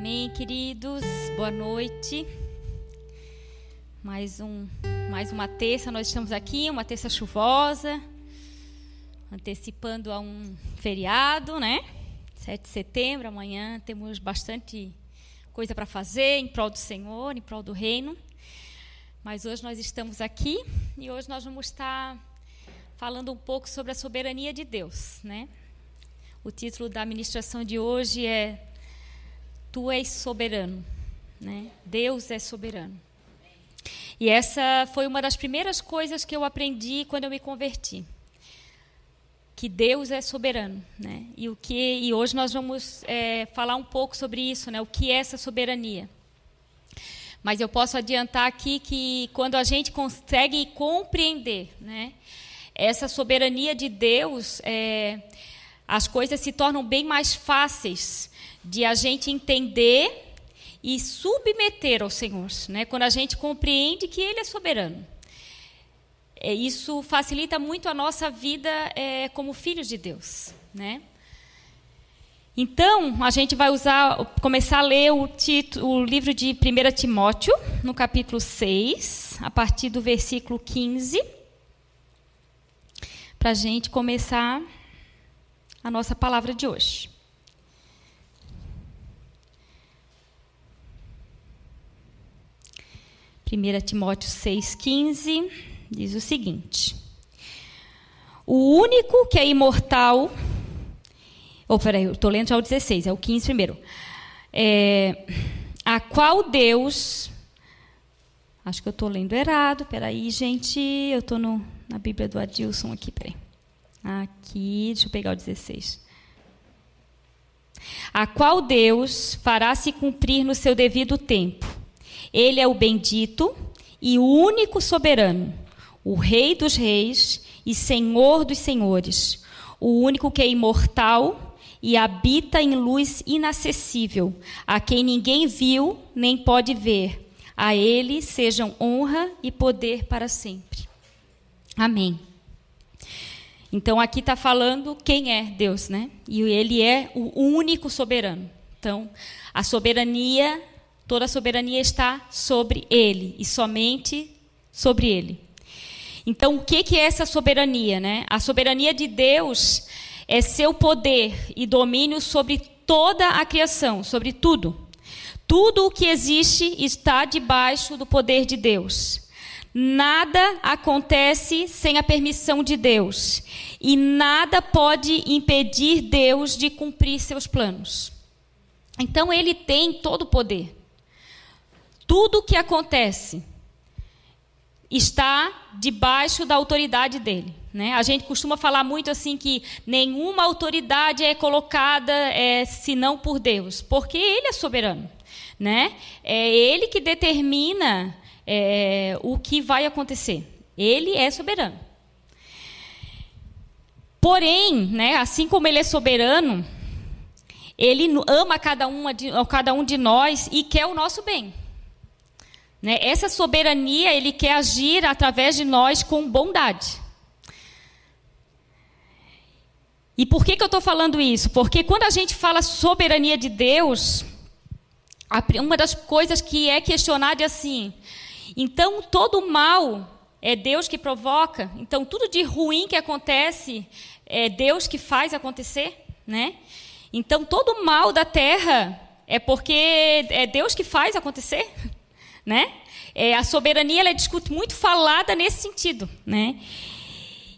Amém, queridos. Boa noite. Mais um, mais uma terça. Nós estamos aqui, uma terça chuvosa, antecipando a um feriado, né? 7 de setembro, amanhã temos bastante coisa para fazer em prol do Senhor, em prol do reino. Mas hoje nós estamos aqui e hoje nós vamos estar falando um pouco sobre a soberania de Deus, né? O título da ministração de hoje é Tu és soberano, né? Deus é soberano. E essa foi uma das primeiras coisas que eu aprendi quando eu me converti. Que Deus é soberano, né? E o que e hoje nós vamos é, falar um pouco sobre isso, né? O que é essa soberania? Mas eu posso adiantar aqui que quando a gente consegue compreender, né? Essa soberania de Deus, é, as coisas se tornam bem mais fáceis de a gente entender e submeter ao Senhor, né? Quando a gente compreende que Ele é soberano, é, isso facilita muito a nossa vida é, como filhos de Deus, né? Então, a gente vai usar, começar a ler o, título, o livro de 1 Timóteo, no capítulo 6, a partir do versículo 15, para a gente começar a nossa palavra de hoje. 1 Timóteo 6,15 diz o seguinte: O único que é imortal. Oh, peraí, eu estou lendo já o 16, é o 15 primeiro. É, a qual Deus. Acho que eu estou lendo errado, peraí, gente. Eu estou na Bíblia do Adilson aqui, peraí. Aqui, deixa eu pegar o 16. A qual Deus fará se cumprir no seu devido tempo ele é o bendito e o único soberano, o Rei dos reis e Senhor dos senhores, o único que é imortal e habita em luz inacessível, a quem ninguém viu nem pode ver. A ele sejam honra e poder para sempre. Amém. Então aqui está falando quem é Deus, né? E ele é o único soberano. Então, a soberania Toda a soberania está sobre ele e somente sobre ele. Então, o que é essa soberania? Né? A soberania de Deus é seu poder e domínio sobre toda a criação, sobre tudo. Tudo o que existe está debaixo do poder de Deus. Nada acontece sem a permissão de Deus. E nada pode impedir Deus de cumprir seus planos. Então, ele tem todo o poder. Tudo o que acontece está debaixo da autoridade dele. Né? A gente costuma falar muito assim que nenhuma autoridade é colocada é, senão por Deus, porque Ele é soberano. Né? É Ele que determina é, o que vai acontecer. Ele é soberano. Porém, né, assim como Ele é soberano, Ele ama cada, uma de, cada um de nós e quer o nosso bem. Né? Essa soberania ele quer agir através de nós com bondade. E por que, que eu estou falando isso? Porque quando a gente fala soberania de Deus, uma das coisas que é questionada é assim: então todo mal é Deus que provoca? Então tudo de ruim que acontece é Deus que faz acontecer? Né? Então todo mal da terra é porque é Deus que faz acontecer? Né? É, a soberania ela é muito falada nesse sentido, né?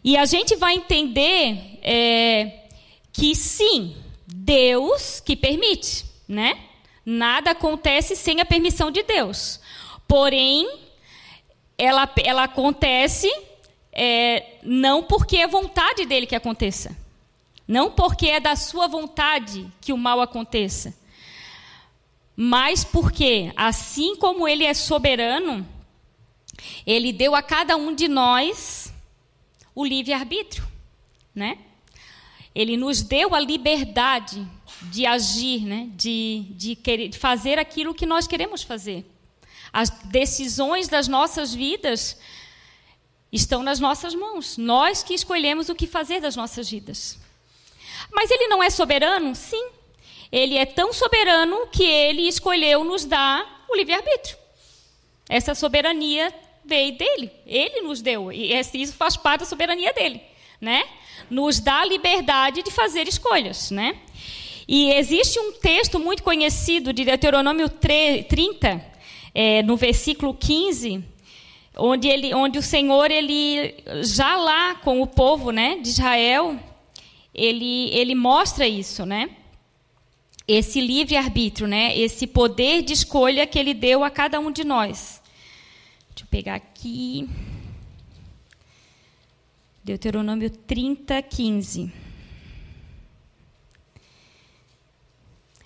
E a gente vai entender é, que sim, Deus que permite, né? Nada acontece sem a permissão de Deus. Porém, ela, ela acontece é, não porque é vontade dele que aconteça. Não porque é da sua vontade que o mal aconteça mas porque, assim como Ele é soberano, Ele deu a cada um de nós o livre-arbítrio, né? Ele nos deu a liberdade de agir, né? de, de, querer, de fazer aquilo que nós queremos fazer. As decisões das nossas vidas estão nas nossas mãos. Nós que escolhemos o que fazer das nossas vidas. Mas ele não é soberano? Sim. Ele é tão soberano que ele escolheu nos dar o livre-arbítrio. Essa soberania veio dele, ele nos deu, e isso faz parte da soberania dele, né? Nos dá a liberdade de fazer escolhas, né? E existe um texto muito conhecido de Deuteronômio 30, é, no versículo 15, onde, ele, onde o Senhor, ele já lá com o povo né, de Israel, ele, ele mostra isso, né? Esse livre-arbítrio, né? Esse poder de escolha que ele deu a cada um de nós. Deixa eu pegar aqui. Deuteronômio 30, 15.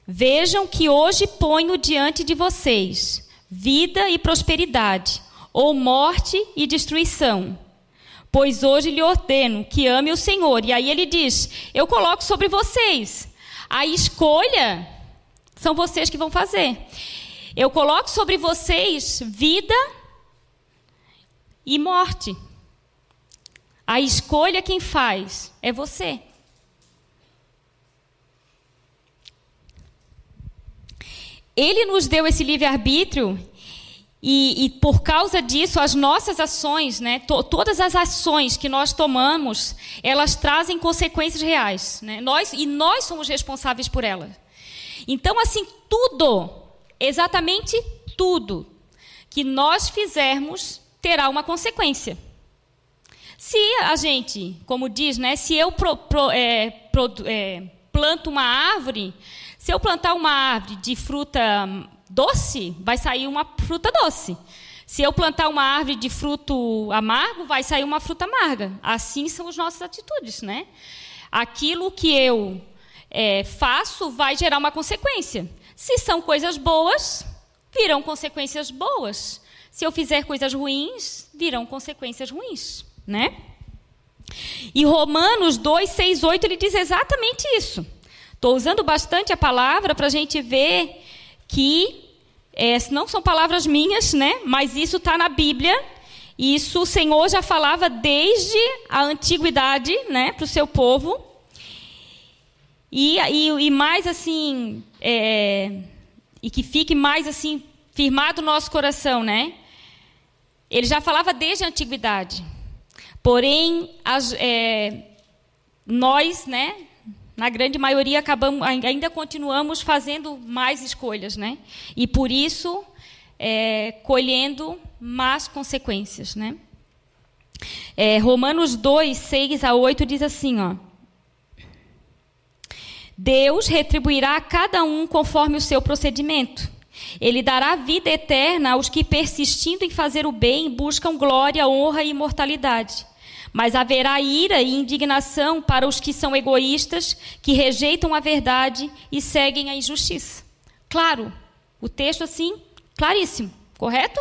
Vejam que hoje ponho diante de vocês vida e prosperidade, ou morte e destruição. Pois hoje lhe ordeno que ame o Senhor. E aí ele diz: Eu coloco sobre vocês. A escolha são vocês que vão fazer. Eu coloco sobre vocês vida e morte. A escolha quem faz é você. Ele nos deu esse livre-arbítrio e, e, por causa disso, as nossas ações, né, to, todas as ações que nós tomamos, elas trazem consequências reais. Né? Nós, e nós somos responsáveis por elas. Então, assim, tudo, exatamente tudo que nós fizermos terá uma consequência. Se a gente, como diz, né, se eu pro, pro, é, pro, é, planto uma árvore, se eu plantar uma árvore de fruta doce, vai sair uma fruta doce. Se eu plantar uma árvore de fruto amargo, vai sair uma fruta amarga. Assim são as nossas atitudes, né? Aquilo que eu é, faço vai gerar uma consequência. Se são coisas boas, virão consequências boas. Se eu fizer coisas ruins, virão consequências ruins, né? E Romanos 2, 6, 8, ele diz exatamente isso. Estou usando bastante a palavra para a gente ver que é, não são palavras minhas, né? Mas isso está na Bíblia. Isso o Senhor já falava desde a antiguidade, né, para o seu povo. E, e, e mais assim, é, e que fique mais assim firmado no nosso coração, né? Ele já falava desde a antiguidade. Porém, as, é, nós, né, na grande maioria, acabamos, ainda continuamos fazendo mais escolhas, né? E por isso, é, colhendo más consequências, né? É, Romanos 2, 6 a 8 diz assim, ó. Deus retribuirá a cada um conforme o seu procedimento. Ele dará vida eterna aos que, persistindo em fazer o bem, buscam glória, honra e imortalidade. Mas haverá ira e indignação para os que são egoístas, que rejeitam a verdade e seguem a injustiça. Claro, o texto assim, claríssimo, correto?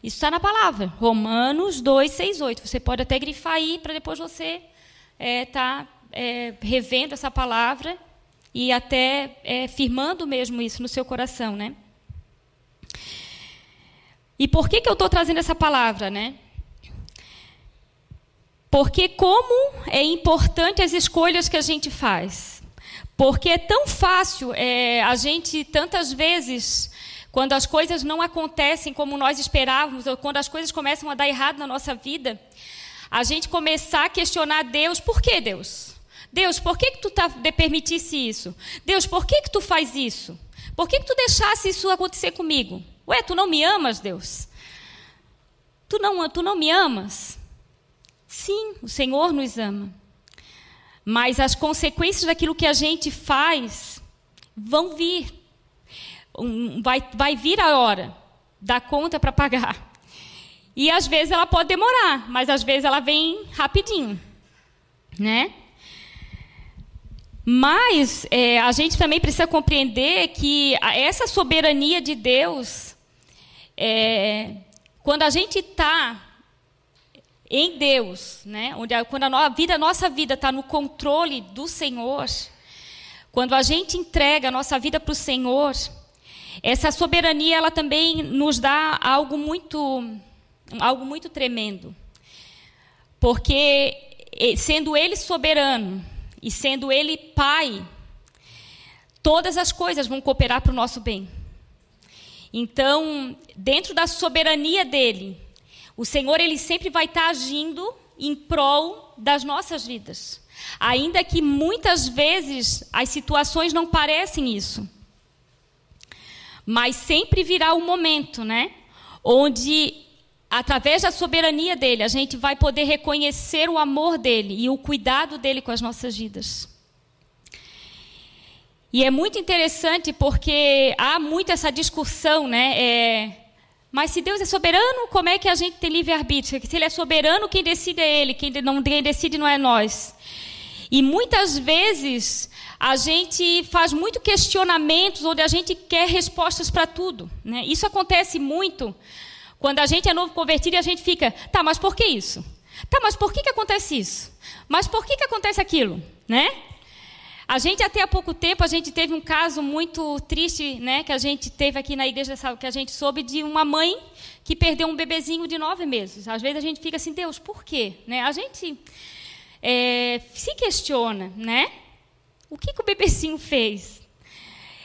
Isso está na palavra, Romanos 2, 6, 8. Você pode até grifar aí para depois você estar é, tá, é, revendo essa palavra e até é, firmando mesmo isso no seu coração, né? E por que, que eu estou trazendo essa palavra, né? Porque como é importante as escolhas que a gente faz. Porque é tão fácil é, a gente, tantas vezes, quando as coisas não acontecem como nós esperávamos, ou quando as coisas começam a dar errado na nossa vida, a gente começar a questionar Deus, por que Deus? Deus, por que, que tu tá, permitisse isso? Deus, por que, que tu faz isso? Por que, que tu deixasse isso acontecer comigo? Ué, tu não me amas, Deus? Tu não, tu não me amas? Sim, o Senhor nos ama. Mas as consequências daquilo que a gente faz vão vir. Vai, vai vir a hora da conta para pagar. E às vezes ela pode demorar, mas às vezes ela vem rapidinho. Né? Mas é, a gente também precisa compreender que essa soberania de Deus, é, quando a gente está em Deus, né? Onde a, quando a, vida, a nossa vida está no controle do Senhor, quando a gente entrega a nossa vida para o Senhor, essa soberania ela também nos dá algo muito, algo muito tremendo, porque sendo Ele soberano e sendo Ele Pai, todas as coisas vão cooperar para o nosso bem. Então, dentro da soberania dele, o Senhor ele sempre vai estar agindo em prol das nossas vidas. Ainda que muitas vezes as situações não parecem isso. Mas sempre virá um momento, né? Onde, através da soberania dele, a gente vai poder reconhecer o amor dele e o cuidado dele com as nossas vidas. E é muito interessante porque há muito essa discussão, né? É, mas se Deus é soberano, como é que a gente tem livre-arbítrio? Se Ele é soberano, quem decide é Ele, quem, não, quem decide não é nós. E muitas vezes a gente faz muito questionamentos onde a gente quer respostas para tudo. Né? Isso acontece muito quando a gente é novo convertido e a gente fica, tá, mas por que isso? Tá, mas por que, que acontece isso? Mas por que, que acontece aquilo? Né? A gente até há pouco tempo a gente teve um caso muito triste, né, que a gente teve aqui na igreja que a gente soube de uma mãe que perdeu um bebezinho de nove meses. Às vezes a gente fica assim, Deus, por quê? Né? A gente é, se questiona, né? O que, que o bebezinho fez?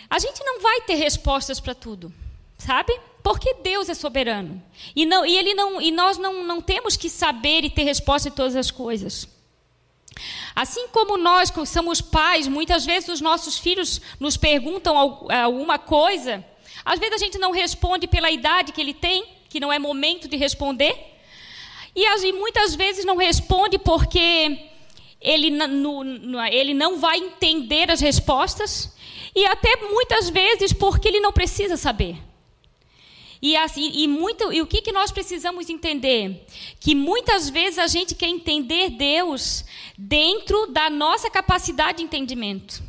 A gente não vai ter respostas para tudo, sabe? Porque Deus é soberano e não e ele não e nós não, não temos que saber e ter resposta de todas as coisas. Assim como nós, que somos pais, muitas vezes os nossos filhos nos perguntam alguma coisa, às vezes a gente não responde pela idade que ele tem, que não é momento de responder, e muitas vezes não responde porque ele, no, no, ele não vai entender as respostas, e até muitas vezes porque ele não precisa saber. E, assim, e, muito, e o que, que nós precisamos entender? Que muitas vezes a gente quer entender Deus dentro da nossa capacidade de entendimento.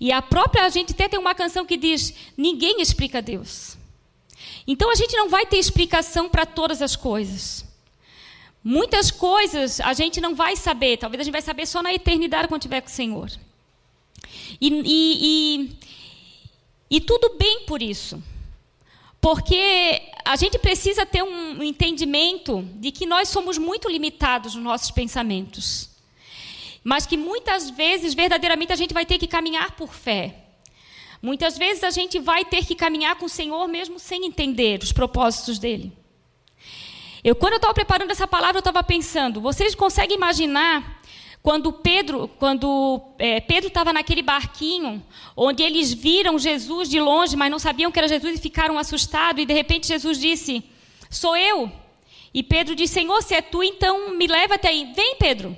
E a própria, gente até tem uma canção que diz: ninguém explica Deus. Então a gente não vai ter explicação para todas as coisas. Muitas coisas a gente não vai saber, talvez a gente vai saber só na eternidade quando estiver com o Senhor. E, e, e, e tudo bem por isso. Porque a gente precisa ter um entendimento de que nós somos muito limitados nos nossos pensamentos. Mas que muitas vezes, verdadeiramente, a gente vai ter que caminhar por fé. Muitas vezes a gente vai ter que caminhar com o Senhor mesmo sem entender os propósitos dele. Eu, quando eu estava preparando essa palavra, eu estava pensando: vocês conseguem imaginar quando Pedro, quando é, Pedro estava naquele barquinho, onde eles viram Jesus de longe, mas não sabiam que era Jesus e ficaram assustados, e de repente Jesus disse: Sou eu. E Pedro disse: Senhor, se é tu, então me leva até aí. Vem, Pedro.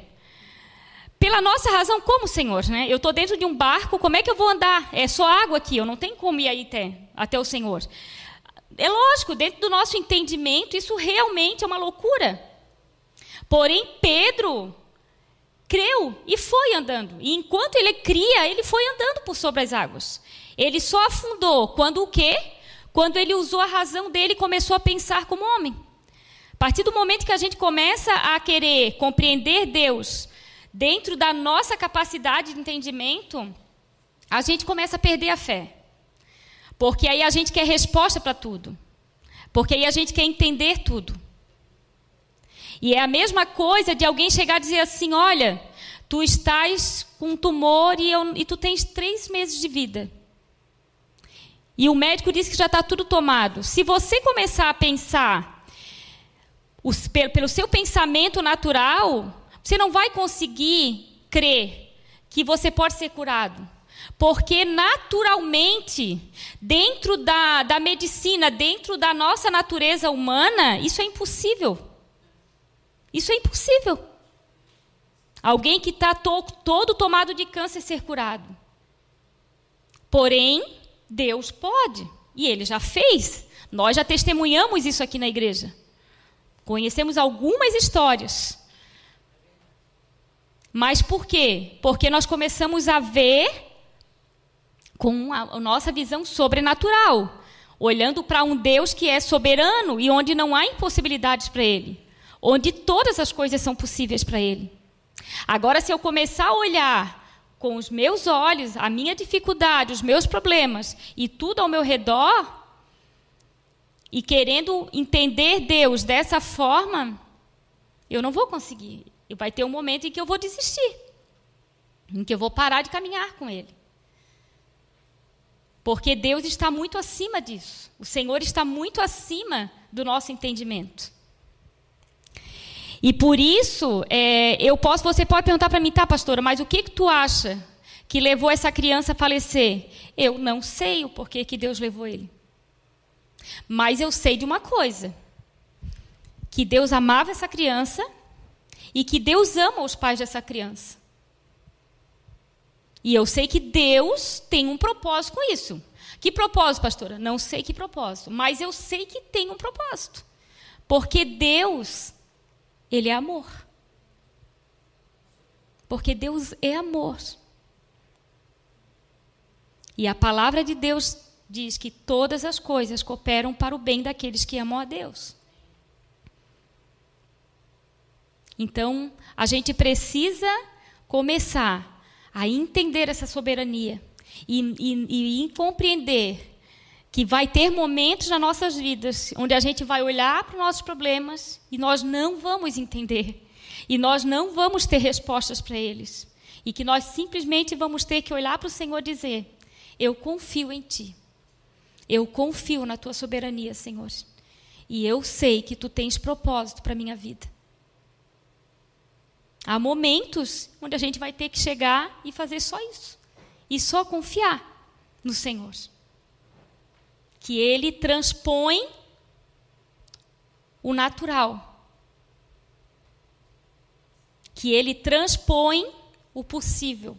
Pela nossa razão, como, Senhor? Né? Eu estou dentro de um barco, como é que eu vou andar? É só água aqui, eu não tenho como ir aí até, até o Senhor. É lógico, dentro do nosso entendimento, isso realmente é uma loucura. Porém, Pedro creu e foi andando. E enquanto ele cria, ele foi andando por sobre as águas. Ele só afundou quando o quê? Quando ele usou a razão dele e começou a pensar como homem. A partir do momento que a gente começa a querer compreender Deus dentro da nossa capacidade de entendimento, a gente começa a perder a fé. Porque aí a gente quer resposta para tudo. Porque aí a gente quer entender tudo. E é a mesma coisa de alguém chegar e dizer assim: olha, tu estás com um tumor e, eu, e tu tens três meses de vida. E o médico disse que já está tudo tomado. Se você começar a pensar os, pelo seu pensamento natural, você não vai conseguir crer que você pode ser curado. Porque naturalmente, dentro da, da medicina, dentro da nossa natureza humana, isso é impossível. Isso é impossível. Alguém que está to todo tomado de câncer ser curado. Porém, Deus pode. E Ele já fez. Nós já testemunhamos isso aqui na igreja. Conhecemos algumas histórias. Mas por quê? Porque nós começamos a ver com a, a nossa visão sobrenatural, olhando para um Deus que é soberano e onde não há impossibilidades para Ele onde todas as coisas são possíveis para Ele. Agora, se eu começar a olhar com os meus olhos a minha dificuldade, os meus problemas e tudo ao meu redor, e querendo entender Deus dessa forma, eu não vou conseguir. Vai ter um momento em que eu vou desistir, em que eu vou parar de caminhar com Ele. Porque Deus está muito acima disso. O Senhor está muito acima do nosso entendimento. E por isso, é, eu posso, você pode perguntar para mim, tá, pastora, mas o que, que tu acha que levou essa criança a falecer? Eu não sei o porquê que Deus levou ele. Mas eu sei de uma coisa: que Deus amava essa criança e que Deus ama os pais dessa criança. E eu sei que Deus tem um propósito com isso. Que propósito, pastora? Não sei que propósito, mas eu sei que tem um propósito. Porque Deus ele é amor. Porque Deus é amor. E a palavra de Deus diz que todas as coisas cooperam para o bem daqueles que amam a Deus. Então, a gente precisa começar a entender essa soberania e, e, e compreender que vai ter momentos nas nossas vidas onde a gente vai olhar para os nossos problemas e nós não vamos entender. E nós não vamos ter respostas para eles. E que nós simplesmente vamos ter que olhar para o Senhor e dizer: Eu confio em Ti. Eu confio na Tua soberania, Senhor. E eu sei que Tu tens propósito para a minha vida. Há momentos onde a gente vai ter que chegar e fazer só isso. E só confiar no Senhor que ele transpõe o natural. Que ele transpõe o possível.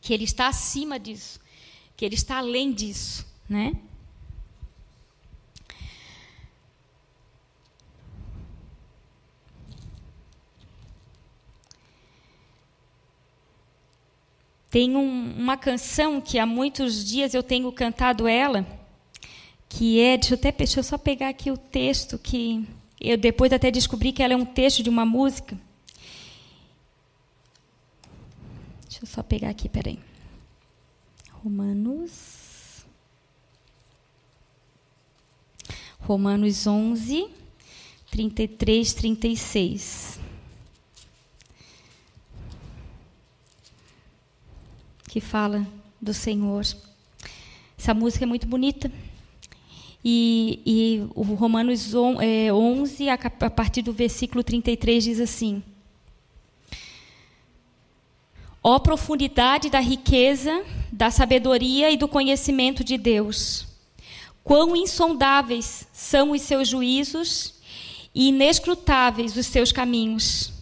Que ele está acima disso. Que ele está além disso, né? Tem um, uma canção que há muitos dias eu tenho cantado ela, que é, deixa eu, até, deixa eu só pegar aqui o texto, que eu depois até descobri que ela é um texto de uma música. Deixa eu só pegar aqui, peraí. Romanos. Romanos 11, 33, 36. Que fala do Senhor. Essa música é muito bonita. E, e o Romanos 11, é, a partir do versículo 33, diz assim: Ó profundidade da riqueza, da sabedoria e do conhecimento de Deus! Quão insondáveis são os seus juízos e inescrutáveis os seus caminhos!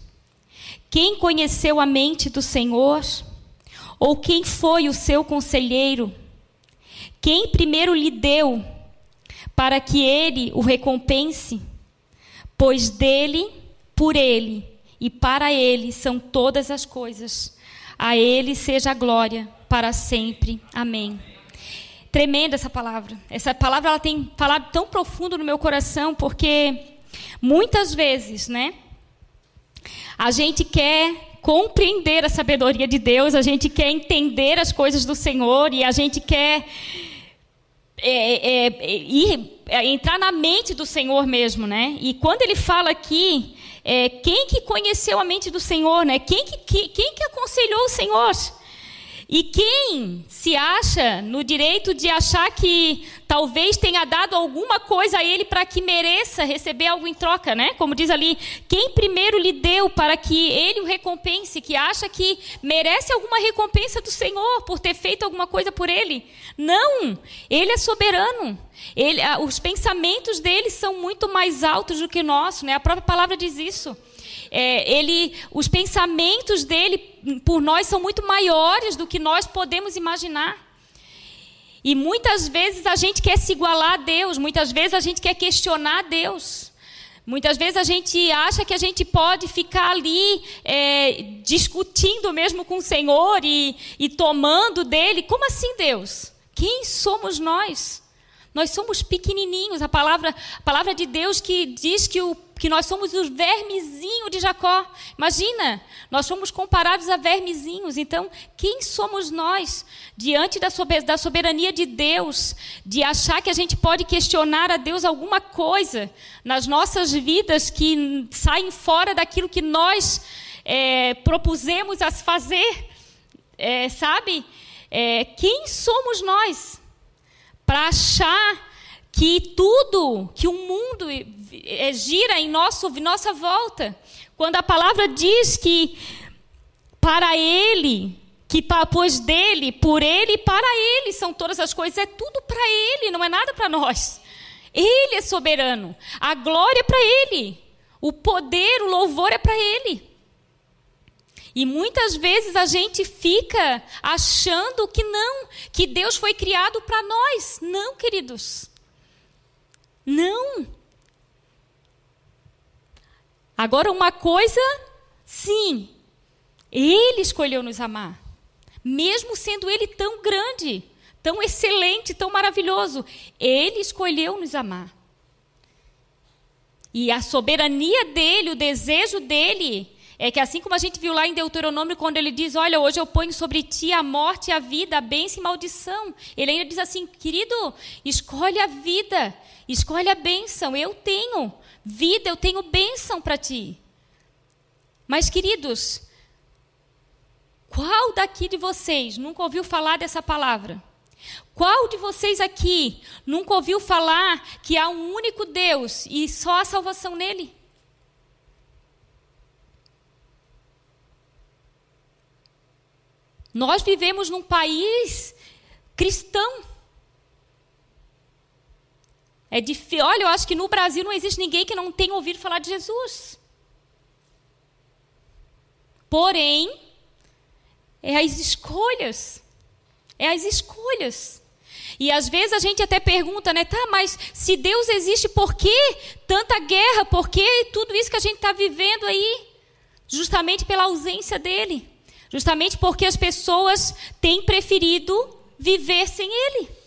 Quem conheceu a mente do Senhor? Ou quem foi o seu conselheiro? Quem primeiro lhe deu para que ele o recompense, pois dele, por ele e para ele são todas as coisas. A ele seja a glória para sempre. Amém. Tremenda essa palavra. Essa palavra ela tem falado tão profundo no meu coração porque muitas vezes, né? A gente quer compreender a sabedoria de Deus, a gente quer entender as coisas do Senhor e a gente quer é, é, é, ir, é, entrar na mente do Senhor mesmo, né? E quando ele fala aqui, é, quem que conheceu a mente do Senhor, né? Quem que, que, quem que aconselhou o Senhor? E quem se acha no direito de achar que talvez tenha dado alguma coisa a ele para que mereça receber algo em troca, né? Como diz ali, quem primeiro lhe deu para que ele o recompense, que acha que merece alguma recompensa do Senhor por ter feito alguma coisa por ele? Não, ele é soberano. Ele, os pensamentos dele são muito mais altos do que o nosso, né? A própria palavra diz isso é, ele, os pensamentos dele por nós são muito maiores do que nós podemos imaginar. E muitas vezes a gente quer se igualar a Deus, muitas vezes a gente quer questionar a Deus. Muitas vezes a gente acha que a gente pode ficar ali é, discutindo mesmo com o Senhor e, e tomando dele. Como assim, Deus? Quem somos nós? Nós somos pequenininhos. A palavra, a palavra de Deus que diz que o que nós somos os vermezinhos de Jacó. Imagina, nós somos comparados a vermezinhos. Então, quem somos nós diante da soberania de Deus, de achar que a gente pode questionar a Deus alguma coisa nas nossas vidas que saem fora daquilo que nós é, propusemos a fazer, é, sabe? É, quem somos nós? para achar que tudo, que o mundo gira em nosso, nossa volta. Quando a palavra diz que para Ele, que pois dele, por Ele e para Ele são todas as coisas, é tudo para Ele, não é nada para nós. Ele é soberano, a glória é para Ele, o poder, o louvor é para Ele. E muitas vezes a gente fica achando que não, que Deus foi criado para nós. Não, queridos. Não. Agora, uma coisa, sim, Ele escolheu nos amar, mesmo sendo Ele tão grande, tão excelente, tão maravilhoso, Ele escolheu nos amar. E a soberania dele, o desejo dele, é que assim como a gente viu lá em Deuteronômio, quando ele diz: Olha, hoje eu ponho sobre ti a morte, a vida, a bênção e maldição. Ele ainda diz assim: Querido, escolhe a vida, escolhe a bênção. Eu tenho vida, eu tenho bênção para ti. Mas, queridos, qual daqui de vocês nunca ouviu falar dessa palavra? Qual de vocês aqui nunca ouviu falar que há um único Deus e só a salvação nele? Nós vivemos num país cristão. É difícil. Olha, eu acho que no Brasil não existe ninguém que não tenha ouvido falar de Jesus. Porém, é as escolhas. É as escolhas. E às vezes a gente até pergunta, né? Tá, mas se Deus existe, por que tanta guerra? Por que tudo isso que a gente está vivendo aí? Justamente pela ausência dele. Justamente porque as pessoas têm preferido viver sem Ele.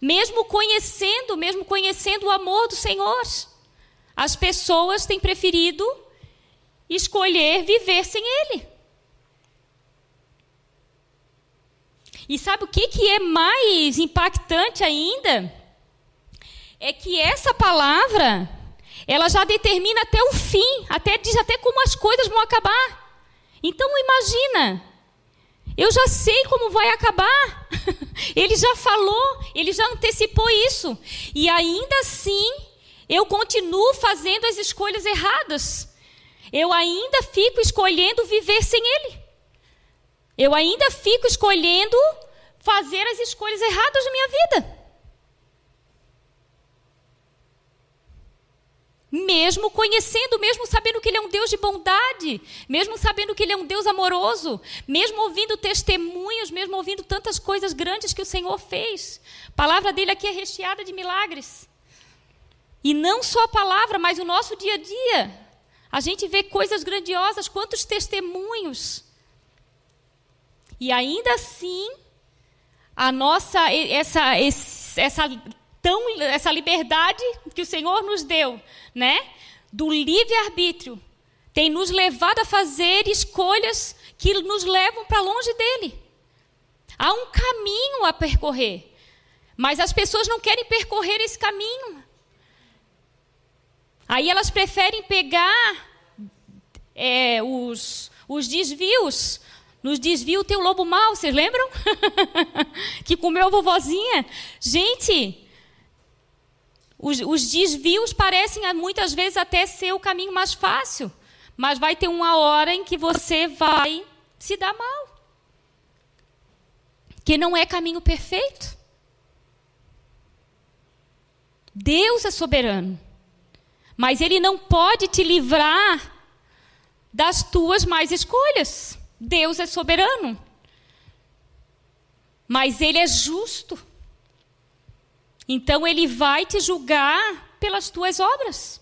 Mesmo conhecendo, mesmo conhecendo o amor do Senhor, as pessoas têm preferido escolher viver sem Ele. E sabe o que, que é mais impactante ainda? É que essa palavra, ela já determina até o fim, até diz até como as coisas vão acabar. Então imagina, eu já sei como vai acabar. ele já falou, ele já antecipou isso. E ainda assim, eu continuo fazendo as escolhas erradas. Eu ainda fico escolhendo viver sem ele. Eu ainda fico escolhendo fazer as escolhas erradas na minha vida. Mesmo conhecendo, mesmo sabendo que Ele é um Deus de bondade, mesmo sabendo que Ele é um Deus amoroso, mesmo ouvindo testemunhos, mesmo ouvindo tantas coisas grandes que o Senhor fez. A palavra dele aqui é recheada de milagres. E não só a palavra, mas o nosso dia a dia. A gente vê coisas grandiosas, quantos testemunhos. E ainda assim, a nossa essa essa tão essa liberdade que o Senhor nos deu, né? Do livre arbítrio, tem nos levado a fazer escolhas que nos levam para longe dele. Há um caminho a percorrer, mas as pessoas não querem percorrer esse caminho. Aí elas preferem pegar é, os, os desvios. Nos desvios tem o lobo mau, vocês lembram? que comeu a vovozinha. Gente, os, os desvios parecem muitas vezes até ser o caminho mais fácil, mas vai ter uma hora em que você vai se dar mal. Que não é caminho perfeito. Deus é soberano, mas Ele não pode te livrar das tuas mais escolhas. Deus é soberano, mas Ele é justo. Então ele vai te julgar pelas tuas obras.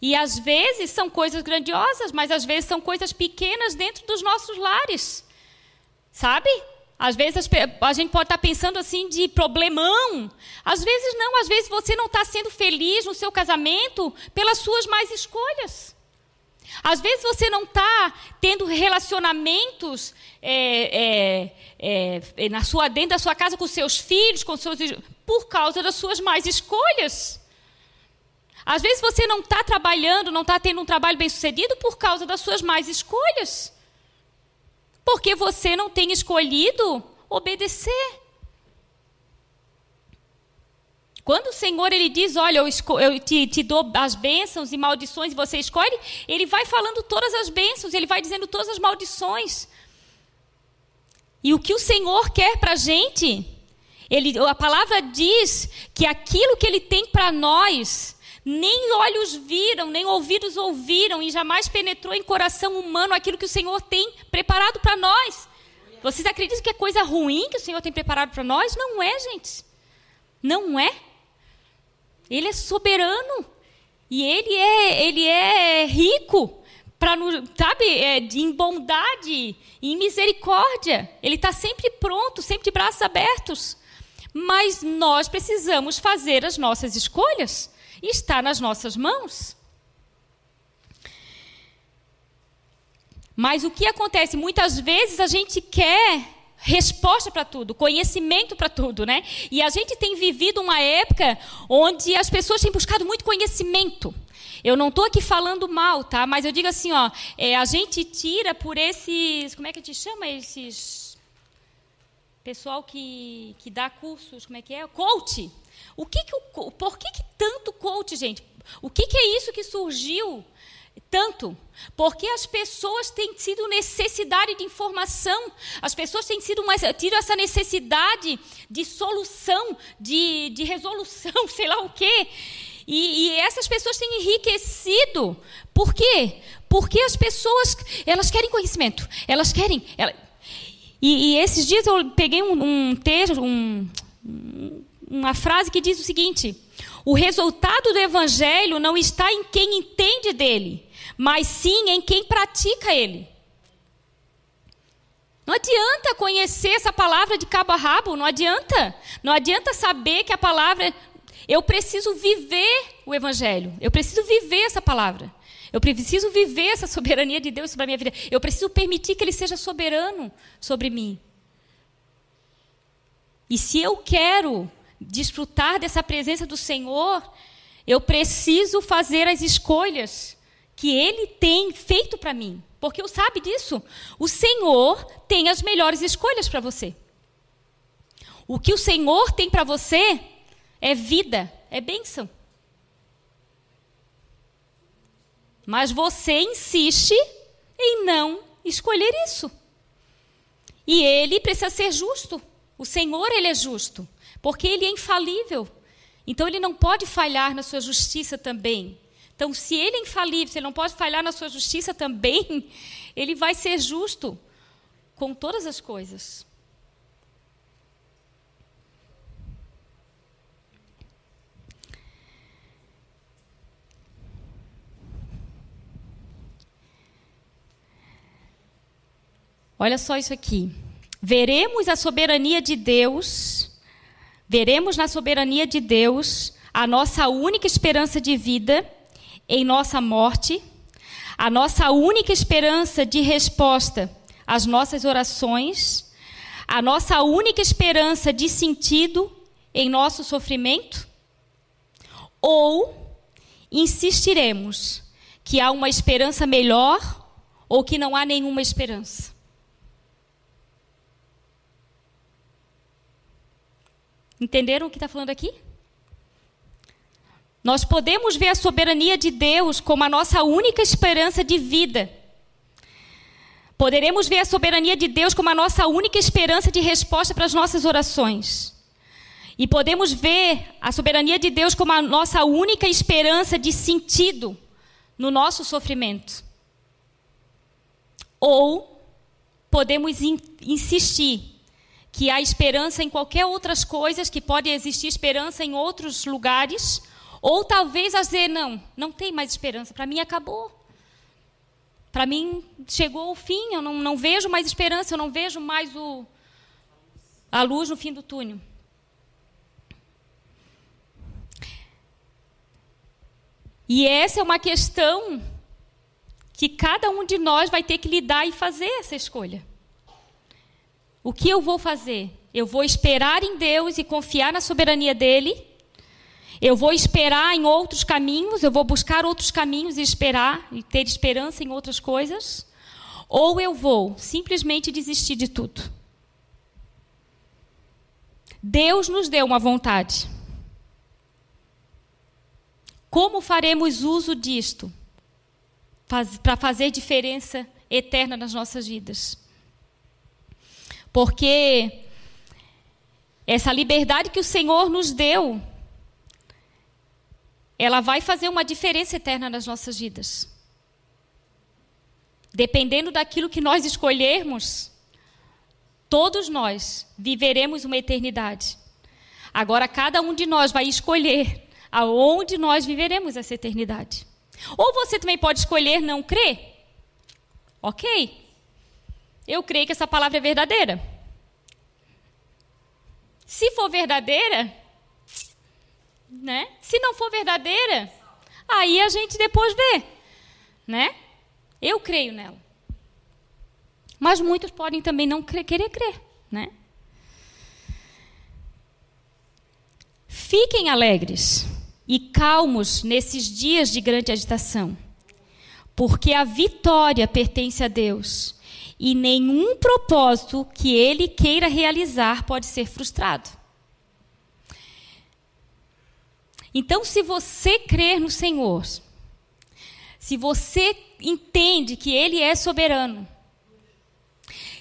E às vezes são coisas grandiosas, mas às vezes são coisas pequenas dentro dos nossos lares. Sabe? Às vezes a gente pode estar pensando assim de problemão. Às vezes não, às vezes você não está sendo feliz no seu casamento pelas suas mais escolhas. Às vezes você não está tendo relacionamentos é, é, é, na sua, dentro da sua casa com seus filhos, com seus por causa das suas más escolhas. Às vezes você não está trabalhando, não está tendo um trabalho bem sucedido por causa das suas más escolhas. Porque você não tem escolhido obedecer. Quando o Senhor ele diz, olha, eu, eu te, te, dou as bênçãos e maldições e você escolhe, ele vai falando todas as bênçãos, ele vai dizendo todas as maldições. E o que o Senhor quer para a gente, ele, a palavra diz que aquilo que ele tem para nós, nem olhos viram, nem ouvidos ouviram, e jamais penetrou em coração humano aquilo que o Senhor tem preparado para nós. Vocês acreditam que é coisa ruim que o Senhor tem preparado para nós? Não é, gente. Não é. Ele é soberano. E ele é, ele é rico para sabe, é, em bondade, em misericórdia. Ele está sempre pronto, sempre de braços abertos. Mas nós precisamos fazer as nossas escolhas. E está nas nossas mãos. Mas o que acontece? Muitas vezes a gente quer resposta para tudo, conhecimento para tudo, né? E a gente tem vivido uma época onde as pessoas têm buscado muito conhecimento. Eu não estou aqui falando mal, tá? Mas eu digo assim, ó, é, a gente tira por esses, como é que gente chama esses pessoal que, que dá cursos, como é que é? Coach. O que que o, por que, que tanto coach, gente? O que, que é isso que surgiu tanto, porque as pessoas têm tido necessidade de informação, as pessoas têm sido mais, tido essa necessidade de solução, de, de resolução, sei lá o quê. E, e, essas pessoas têm enriquecido. Por quê? Porque as pessoas elas querem conhecimento, elas querem. e, e, esses dias eu peguei um, um texto, um, uma frase que diz o seguinte: o resultado do evangelho não está em quem entende dele, mas sim em quem pratica ele. Não adianta conhecer essa palavra de cabo a rabo, não adianta. Não adianta saber que a palavra. Eu preciso viver o Evangelho. Eu preciso viver essa palavra. Eu preciso viver essa soberania de Deus sobre a minha vida. Eu preciso permitir que Ele seja soberano sobre mim. E se eu quero desfrutar dessa presença do Senhor, eu preciso fazer as escolhas que Ele tem feito para mim. Porque eu sabe disso. O Senhor tem as melhores escolhas para você. O que o Senhor tem para você é vida, é bênção. Mas você insiste em não escolher isso. E ele precisa ser justo. O Senhor, ele é justo, porque ele é infalível. Então ele não pode falhar na sua justiça também. Então, se ele é infalível, se ele não pode falhar na sua justiça também, ele vai ser justo com todas as coisas. Olha só isso aqui. Veremos a soberania de Deus, veremos na soberania de Deus a nossa única esperança de vida em nossa morte, a nossa única esperança de resposta às nossas orações, a nossa única esperança de sentido em nosso sofrimento? Ou insistiremos que há uma esperança melhor ou que não há nenhuma esperança? Entenderam o que está falando aqui? Nós podemos ver a soberania de Deus como a nossa única esperança de vida. Poderemos ver a soberania de Deus como a nossa única esperança de resposta para as nossas orações. E podemos ver a soberania de Deus como a nossa única esperança de sentido no nosso sofrimento. Ou podemos in insistir que há esperança em qualquer outras coisas, que pode existir esperança em outros lugares, ou talvez a dizer, não, não tem mais esperança, para mim acabou. Para mim chegou o fim, eu não, não vejo mais esperança, eu não vejo mais o, a luz no fim do túnel. E essa é uma questão que cada um de nós vai ter que lidar e fazer essa escolha. O que eu vou fazer? Eu vou esperar em Deus e confiar na soberania dele eu vou esperar em outros caminhos, eu vou buscar outros caminhos e esperar e ter esperança em outras coisas? ou eu vou simplesmente desistir de tudo. Deus nos deu uma vontade. Como faremos uso disto para fazer diferença eterna nas nossas vidas? Porque essa liberdade que o Senhor nos deu, ela vai fazer uma diferença eterna nas nossas vidas. Dependendo daquilo que nós escolhermos, todos nós viveremos uma eternidade. Agora, cada um de nós vai escolher aonde nós viveremos essa eternidade. Ou você também pode escolher não crer. Ok. Eu creio que essa palavra é verdadeira. Se for verdadeira, né? Se não for verdadeira, aí a gente depois vê, né? Eu creio nela. Mas muitos podem também não querer crer, né? Fiquem alegres e calmos nesses dias de grande agitação, porque a vitória pertence a Deus e nenhum propósito que ele queira realizar pode ser frustrado. Então, se você crer no Senhor, se você entende que Ele é soberano,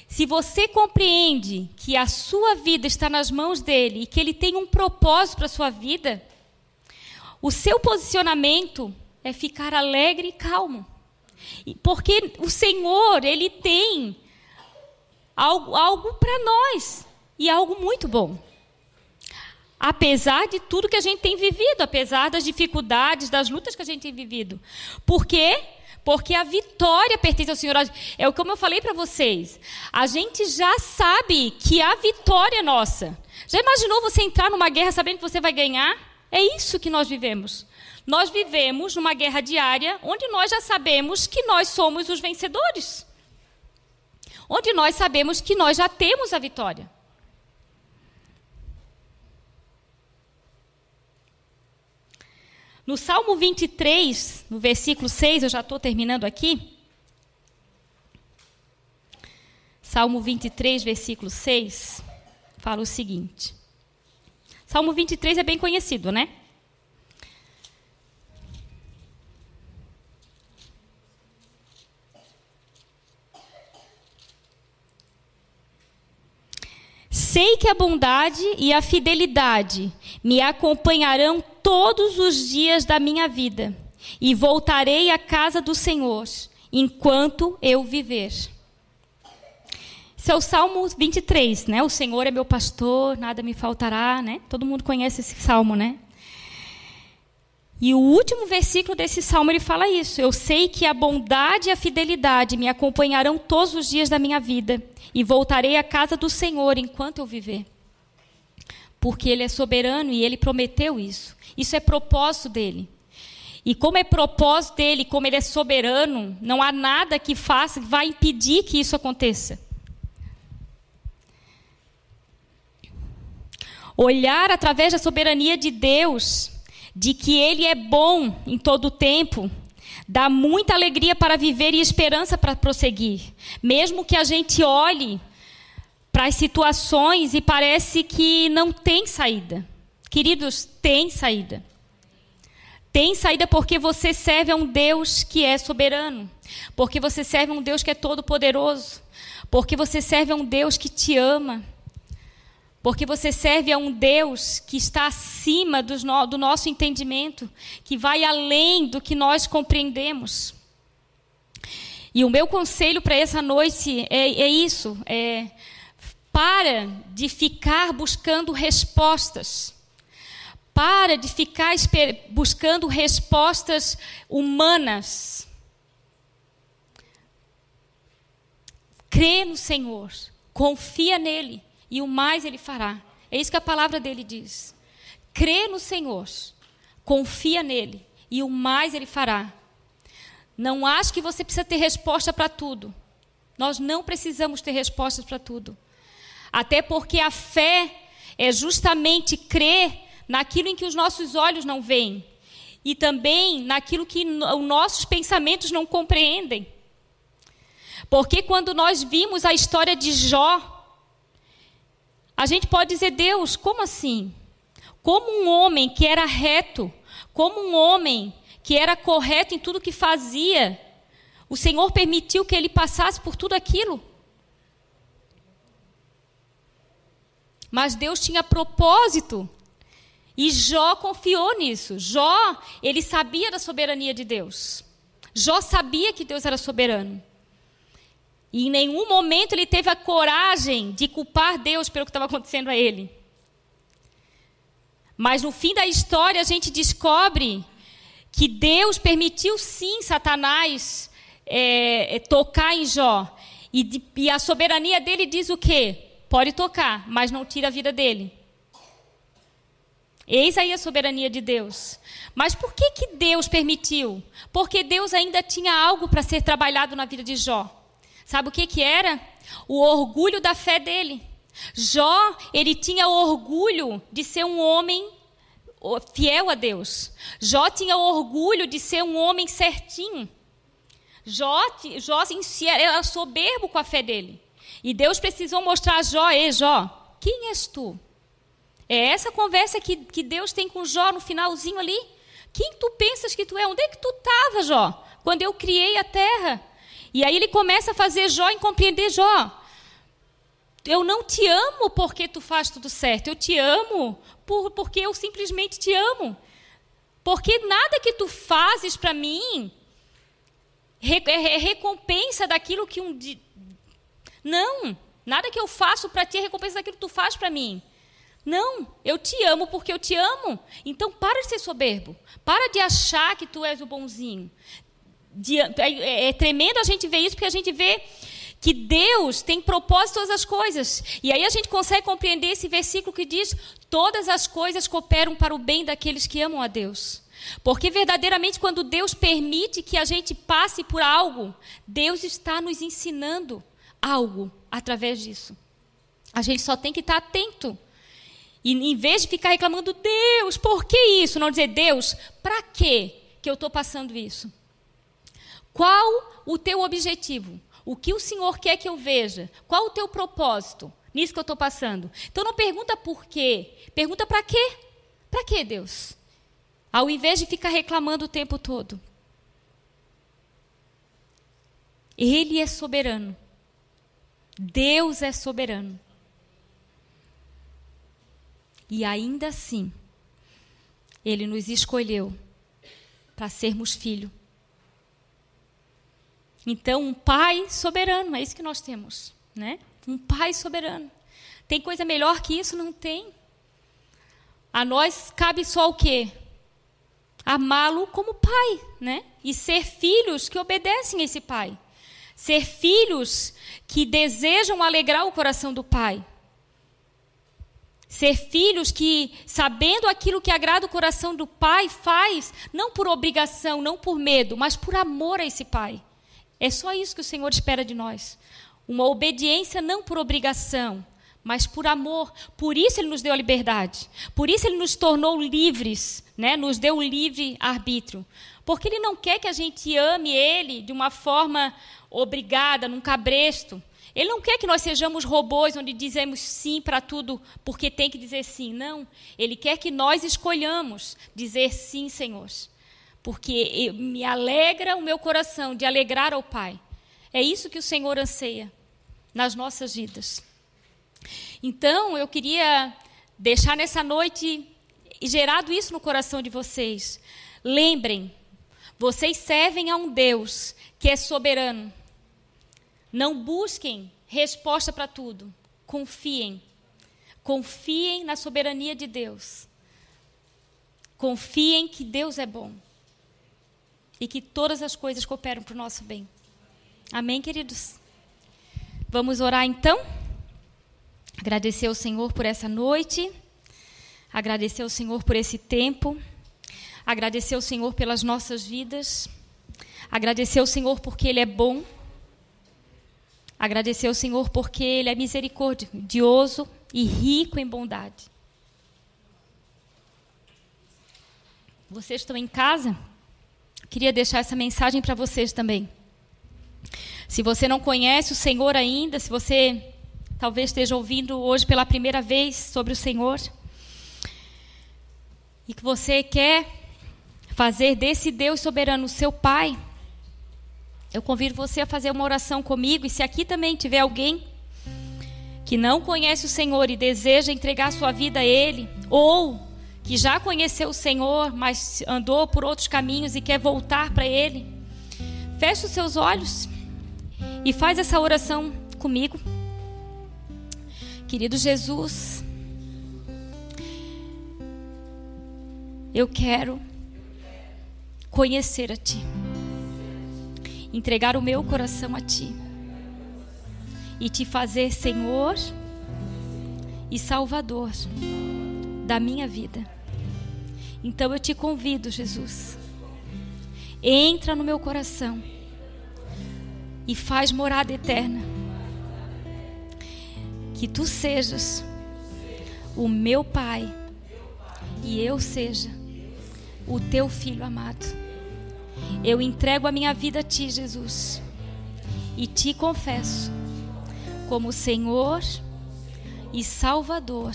se você compreende que a sua vida está nas mãos dele e que ele tem um propósito para a sua vida, o seu posicionamento é ficar alegre e calmo. Porque o Senhor, Ele tem algo, algo para nós e algo muito bom. Apesar de tudo que a gente tem vivido, apesar das dificuldades, das lutas que a gente tem vivido. Por quê? Porque a vitória pertence ao Senhor. É como eu falei para vocês. A gente já sabe que a vitória é nossa. Já imaginou você entrar numa guerra sabendo que você vai ganhar? É isso que nós vivemos. Nós vivemos numa guerra diária onde nós já sabemos que nós somos os vencedores. Onde nós sabemos que nós já temos a vitória. No Salmo 23, no versículo 6, eu já estou terminando aqui. Salmo 23, versículo 6, fala o seguinte. Salmo 23 é bem conhecido, né? Sei que a bondade e a fidelidade me acompanharão todos os dias da minha vida, e voltarei à casa do Senhor enquanto eu viver. Esse é o Salmo 23, né? O Senhor é meu pastor, nada me faltará, né? Todo mundo conhece esse salmo, né? E o último versículo desse salmo ele fala isso: Eu sei que a bondade e a fidelidade me acompanharão todos os dias da minha vida, e voltarei à casa do Senhor enquanto eu viver. Porque ele é soberano e ele prometeu isso. Isso é propósito dele. E como é propósito dele, como ele é soberano, não há nada que faça que vá impedir que isso aconteça. Olhar através da soberania de Deus, de que Ele é bom em todo o tempo, dá muita alegria para viver e esperança para prosseguir. Mesmo que a gente olhe para as situações e parece que não tem saída. Queridos, tem saída. Tem saída porque você serve a um Deus que é soberano, porque você serve a um Deus que é todo-poderoso, porque você serve a um Deus que te ama, porque você serve a um Deus que está acima do nosso entendimento, que vai além do que nós compreendemos. E o meu conselho para essa noite é, é isso: é, para de ficar buscando respostas. Para de ficar buscando respostas humanas. Crê no Senhor, confia nele e o mais ele fará. É isso que a palavra dele diz. Crê no Senhor, confia nele e o mais ele fará. Não acho que você precisa ter resposta para tudo. Nós não precisamos ter respostas para tudo. Até porque a fé é justamente crer naquilo em que os nossos olhos não veem e também naquilo que os nossos pensamentos não compreendem. Porque quando nós vimos a história de Jó, a gente pode dizer, Deus, como assim? Como um homem que era reto, como um homem que era correto em tudo que fazia, o Senhor permitiu que ele passasse por tudo aquilo? Mas Deus tinha propósito. E Jó confiou nisso. Jó, ele sabia da soberania de Deus. Jó sabia que Deus era soberano. E em nenhum momento ele teve a coragem de culpar Deus pelo que estava acontecendo a ele. Mas no fim da história a gente descobre que Deus permitiu sim Satanás é, é, tocar em Jó. E, de, e a soberania dele diz o quê? Pode tocar, mas não tira a vida dele. Eis aí a soberania de Deus. Mas por que, que Deus permitiu? Porque Deus ainda tinha algo para ser trabalhado na vida de Jó. Sabe o que, que era? O orgulho da fé dele. Jó, ele tinha orgulho de ser um homem fiel a Deus. Jó tinha orgulho de ser um homem certinho. Jó, Jó era soberbo com a fé dele. E Deus precisou mostrar a Jó, ei Jó, quem és tu? É essa conversa que, que Deus tem com Jó no finalzinho ali. Quem tu pensas que tu é? Onde é que tu estava, Jó? Quando eu criei a terra? E aí ele começa a fazer Jó em compreender Jó. Eu não te amo porque tu faz tudo certo. Eu te amo por, porque eu simplesmente te amo. Porque nada que tu fazes para mim é recompensa daquilo que um. Não, nada que eu faço para ti é recompensa daquilo que tu faz para mim. Não, eu te amo porque eu te amo. Então para de ser soberbo. Para de achar que tu és o bonzinho. É, é, é tremendo a gente ver isso, porque a gente vê que Deus tem propósito todas as coisas. E aí a gente consegue compreender esse versículo que diz: todas as coisas cooperam para o bem daqueles que amam a Deus. Porque verdadeiramente, quando Deus permite que a gente passe por algo, Deus está nos ensinando algo através disso. A gente só tem que estar atento. E em vez de ficar reclamando, Deus, por que isso? Não dizer, Deus, para que eu estou passando isso? Qual o teu objetivo? O que o Senhor quer que eu veja? Qual o teu propósito nisso que eu estou passando? Então não pergunta por quê, pergunta para quê? Para quê, Deus? Ao invés de ficar reclamando o tempo todo. Ele é soberano. Deus é soberano. E ainda assim, Ele nos escolheu para sermos filhos então, um pai soberano, é isso que nós temos, né? Um pai soberano. Tem coisa melhor que isso? Não tem. A nós cabe só o quê? Amá-lo como pai, né? E ser filhos que obedecem a esse pai. Ser filhos que desejam alegrar o coração do pai. Ser filhos que, sabendo aquilo que agrada o coração do pai, faz, não por obrigação, não por medo, mas por amor a esse pai. É só isso que o Senhor espera de nós. Uma obediência não por obrigação, mas por amor. Por isso ele nos deu a liberdade. Por isso ele nos tornou livres, né? Nos deu o livre arbítrio. Porque ele não quer que a gente ame ele de uma forma obrigada, num cabresto. Ele não quer que nós sejamos robôs onde dizemos sim para tudo porque tem que dizer sim. Não. Ele quer que nós escolhamos dizer sim, Senhor porque me alegra o meu coração de alegrar ao Pai. É isso que o Senhor anseia nas nossas vidas. Então, eu queria deixar nessa noite gerado isso no coração de vocês. Lembrem, vocês servem a um Deus que é soberano. Não busquem resposta para tudo. Confiem. Confiem na soberania de Deus. Confiem que Deus é bom e que todas as coisas cooperam para o nosso bem. Amém, queridos? Vamos orar então? Agradecer ao Senhor por essa noite, agradecer ao Senhor por esse tempo, agradecer ao Senhor pelas nossas vidas, agradecer ao Senhor porque Ele é bom, agradecer ao Senhor porque Ele é misericordioso e rico em bondade. Vocês estão em casa? Queria deixar essa mensagem para vocês também. Se você não conhece o Senhor ainda, se você talvez esteja ouvindo hoje pela primeira vez sobre o Senhor, e que você quer fazer desse Deus soberano o seu Pai, eu convido você a fazer uma oração comigo. E se aqui também tiver alguém que não conhece o Senhor e deseja entregar sua vida a Ele, ou que já conheceu o Senhor, mas andou por outros caminhos e quer voltar para Ele, feche os seus olhos e faz essa oração comigo. Querido Jesus, eu quero conhecer a Ti, entregar o meu coração a Ti e te fazer Senhor e Salvador da minha vida. Então eu te convido, Jesus, entra no meu coração e faz morada eterna. Que tu sejas o meu Pai e eu seja o teu filho amado. Eu entrego a minha vida a ti, Jesus, e te confesso como Senhor e Salvador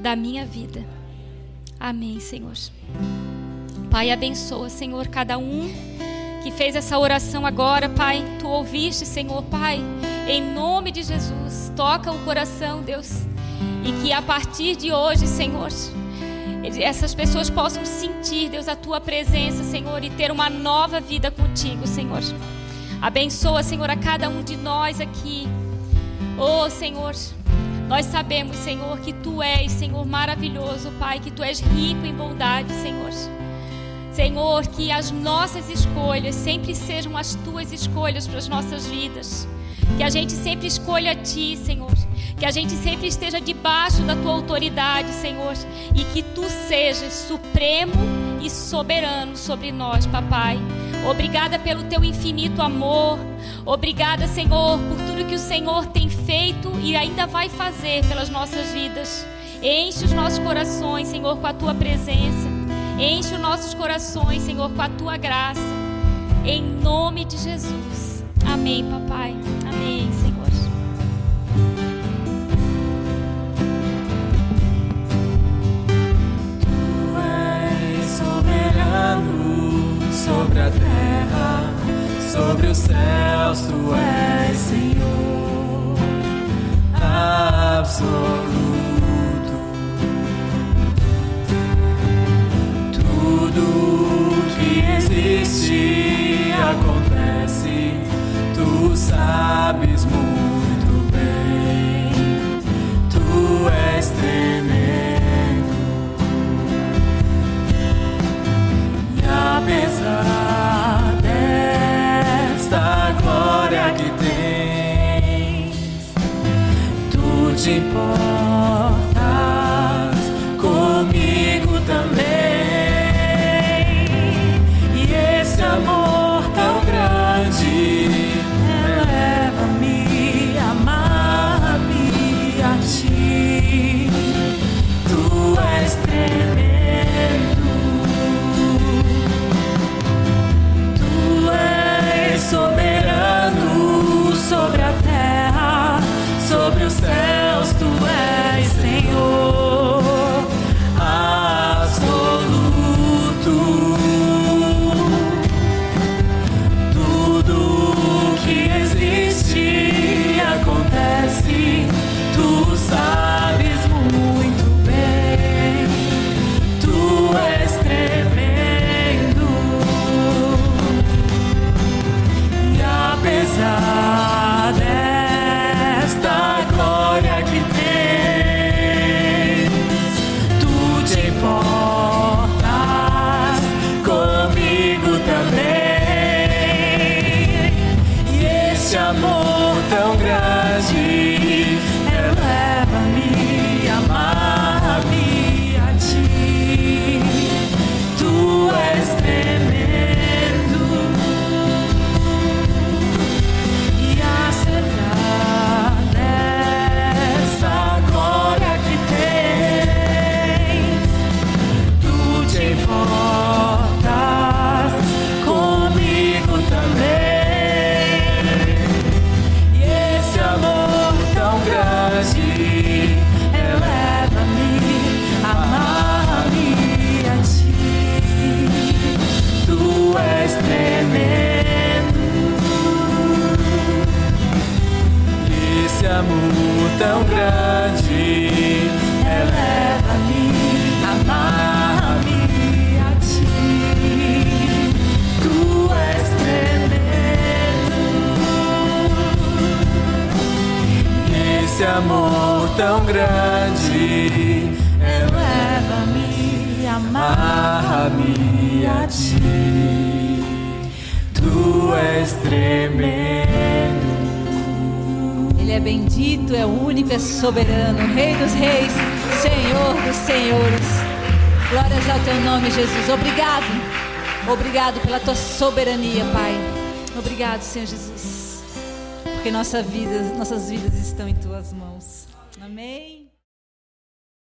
da minha vida. Amém, Senhor. Pai, abençoa, Senhor, cada um que fez essa oração agora, Pai. Tu ouviste, Senhor, Pai, em nome de Jesus. Toca o coração, Deus, e que a partir de hoje, Senhor, essas pessoas possam sentir, Deus, a tua presença, Senhor, e ter uma nova vida contigo, Senhor. Abençoa, Senhor, a cada um de nós aqui. Oh, Senhor, nós sabemos, Senhor, que Tu és, Senhor, maravilhoso, Pai, que Tu és rico em bondade, Senhor. Senhor, que as nossas escolhas sempre sejam as Tuas escolhas para as nossas vidas. Que a gente sempre escolha a Ti, Senhor. Que a gente sempre esteja debaixo da Tua autoridade, Senhor. E que Tu sejas supremo e soberano sobre nós, Papai. Obrigada pelo Teu infinito amor. Obrigada, Senhor, por tudo que o Senhor tem feito e ainda vai fazer pelas nossas vidas. Enche os nossos corações, Senhor, com a tua presença. Enche os nossos corações, Senhor, com a tua graça. Em nome de Jesus. Amém, papai. Amém, Senhor. Sobre a terra sobre os céus tu és Senhor absoluto. Tudo que existe acontece, tu sabes muito bem. Tu és tremendo. Apesar tu soberania, Pai. Obrigado, Senhor Jesus, porque nossa vida, nossas vidas estão em tuas mãos.